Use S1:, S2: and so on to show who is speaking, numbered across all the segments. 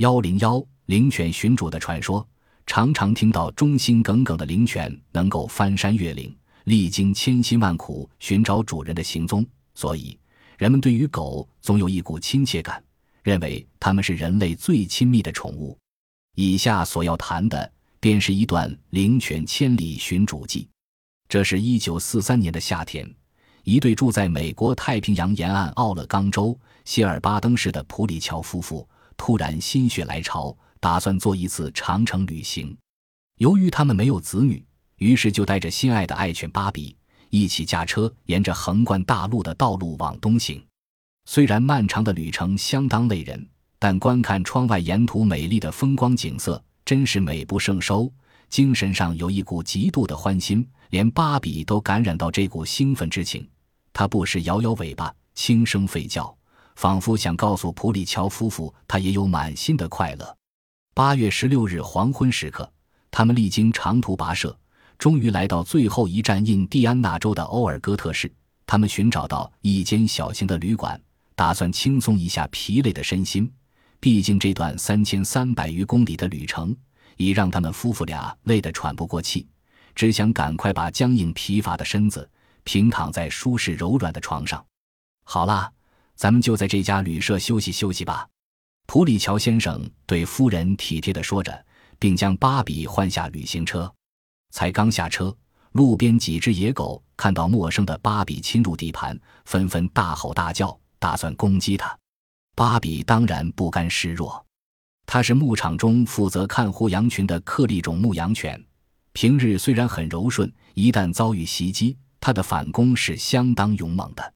S1: 幺零幺灵犬寻主的传说，常常听到忠心耿耿的灵犬能够翻山越岭，历经千辛万苦寻找主人的行踪，所以人们对于狗总有一股亲切感，认为它们是人类最亲密的宠物。以下所要谈的，便是一段灵犬千里寻主记。这是一九四三年的夏天，一对住在美国太平洋沿岸奥勒冈州谢尔巴登市的普里乔夫妇。突然心血来潮，打算做一次长城旅行。由于他们没有子女，于是就带着心爱的爱犬芭比一起驾车，沿着横贯大陆的道路往东行。虽然漫长的旅程相当累人，但观看窗外沿途美丽的风光景色，真是美不胜收。精神上有一股极度的欢欣，连芭比都感染到这股兴奋之情。它不时摇摇尾巴，轻声吠叫。仿佛想告诉普里乔夫妇，他也有满心的快乐。八月十六日黄昏时刻，他们历经长途跋涉，终于来到最后一站印第安纳州的欧尔戈特市。他们寻找到一间小型的旅馆，打算轻松一下疲累的身心。毕竟这段三千三百余公里的旅程，已让他们夫妇俩累得喘不过气，只想赶快把僵硬疲乏的身子平躺在舒适柔软的床上。好啦。咱们就在这家旅社休息休息吧，普里乔先生对夫人体贴地说着，并将芭比换下旅行车。才刚下车，路边几只野狗看到陌生的芭比侵入地盘，纷纷大吼大叫，打算攻击他。芭比当然不甘示弱，它是牧场中负责看护羊群的克利种牧羊犬，平日虽然很柔顺，一旦遭遇袭击，它的反攻是相当勇猛的。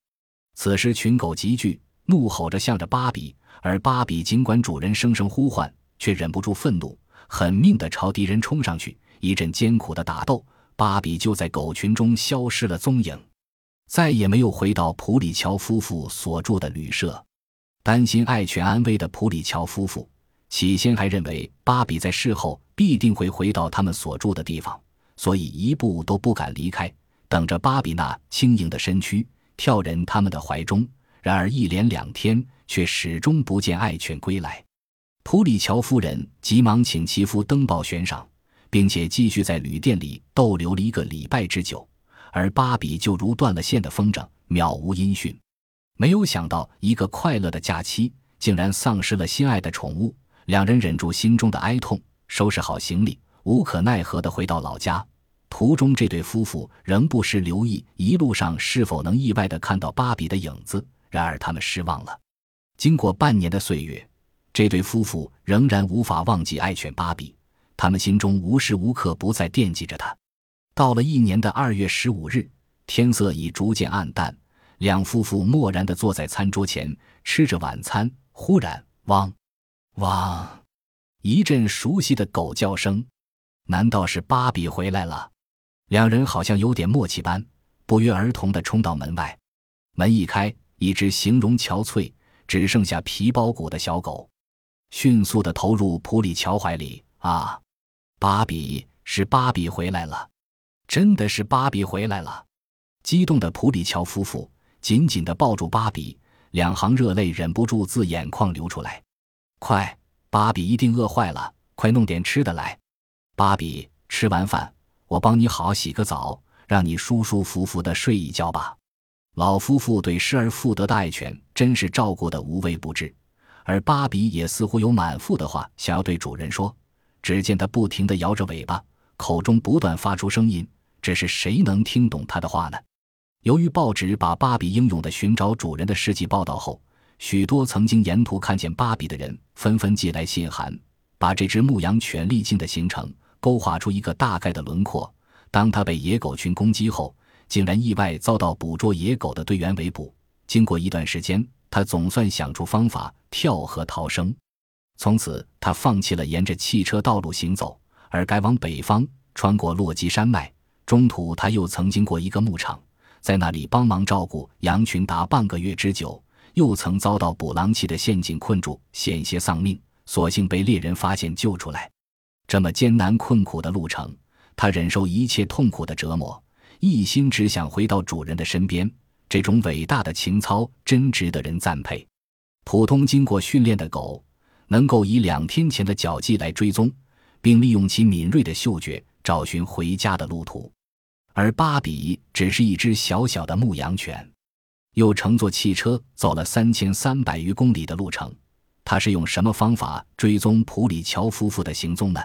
S1: 此时，群狗集聚，怒吼着向着芭比，而芭比尽管主人声声呼唤，却忍不住愤怒，狠命地朝敌人冲上去。一阵艰苦的打斗，芭比就在狗群中消失了踪影，再也没有回到普里乔夫妇所住的旅社。担心爱犬安危的普里乔夫妇，起先还认为芭比在事后必定会回到他们所住的地方，所以一步都不敢离开，等着芭比那轻盈的身躯。跳人他们的怀中，然而一连两天却始终不见爱犬归来。普里乔夫人急忙请其夫登报悬赏，并且继续在旅店里逗留了一个礼拜之久。而芭比就如断了线的风筝，渺无音讯。没有想到，一个快乐的假期竟然丧失了心爱的宠物。两人忍住心中的哀痛，收拾好行李，无可奈何地回到老家。途中，这对夫妇仍不时留意一路上是否能意外地看到芭比的影子。然而，他们失望了。经过半年的岁月，这对夫妇仍然无法忘记爱犬芭比，他们心中无时无刻不在惦记着它。到了一年的二月十五日，天色已逐渐暗淡，两夫妇默然地坐在餐桌前吃着晚餐。忽然，汪，汪，一阵熟悉的狗叫声，难道是芭比回来了？两人好像有点默契般，不约而同地冲到门外。门一开，一只形容憔悴、只剩下皮包骨的小狗，迅速地投入普里乔怀里。啊，芭比是芭比回来了，真的是芭比回来了！激动的普里乔夫妇紧紧地抱住芭比，两行热泪忍不住自眼眶流出来。快，芭比一定饿坏了，快弄点吃的来。芭比吃完饭。我帮你好好洗个澡，让你舒舒服服的睡一觉吧。老夫妇对失而复得的爱犬真是照顾的无微不至，而芭比也似乎有满腹的话想要对主人说。只见它不停地摇着尾巴，口中不断发出声音，只是谁能听懂它的话呢？由于报纸把芭比英勇的寻找主人的事迹报道后，许多曾经沿途看见芭比的人纷纷寄来信函，把这只牧羊犬历经的行程。勾画出一个大概的轮廓。当他被野狗群攻击后，竟然意外遭到捕捉野狗的队员围捕。经过一段时间，他总算想出方法跳河逃生。从此，他放弃了沿着汽车道路行走，而改往北方，穿过落基山脉。中途，他又曾经过一个牧场，在那里帮忙照顾羊群达半个月之久。又曾遭到捕狼器的陷阱困住，险些丧命，所幸被猎人发现救出来。这么艰难困苦的路程，他忍受一切痛苦的折磨，一心只想回到主人的身边。这种伟大的情操真值得人赞佩。普通经过训练的狗，能够以两天前的脚迹来追踪，并利用其敏锐的嗅觉找寻回家的路途。而芭比只是一只小小的牧羊犬，又乘坐汽车走了三千三百余公里的路程。他是用什么方法追踪普里乔夫妇的行踪呢？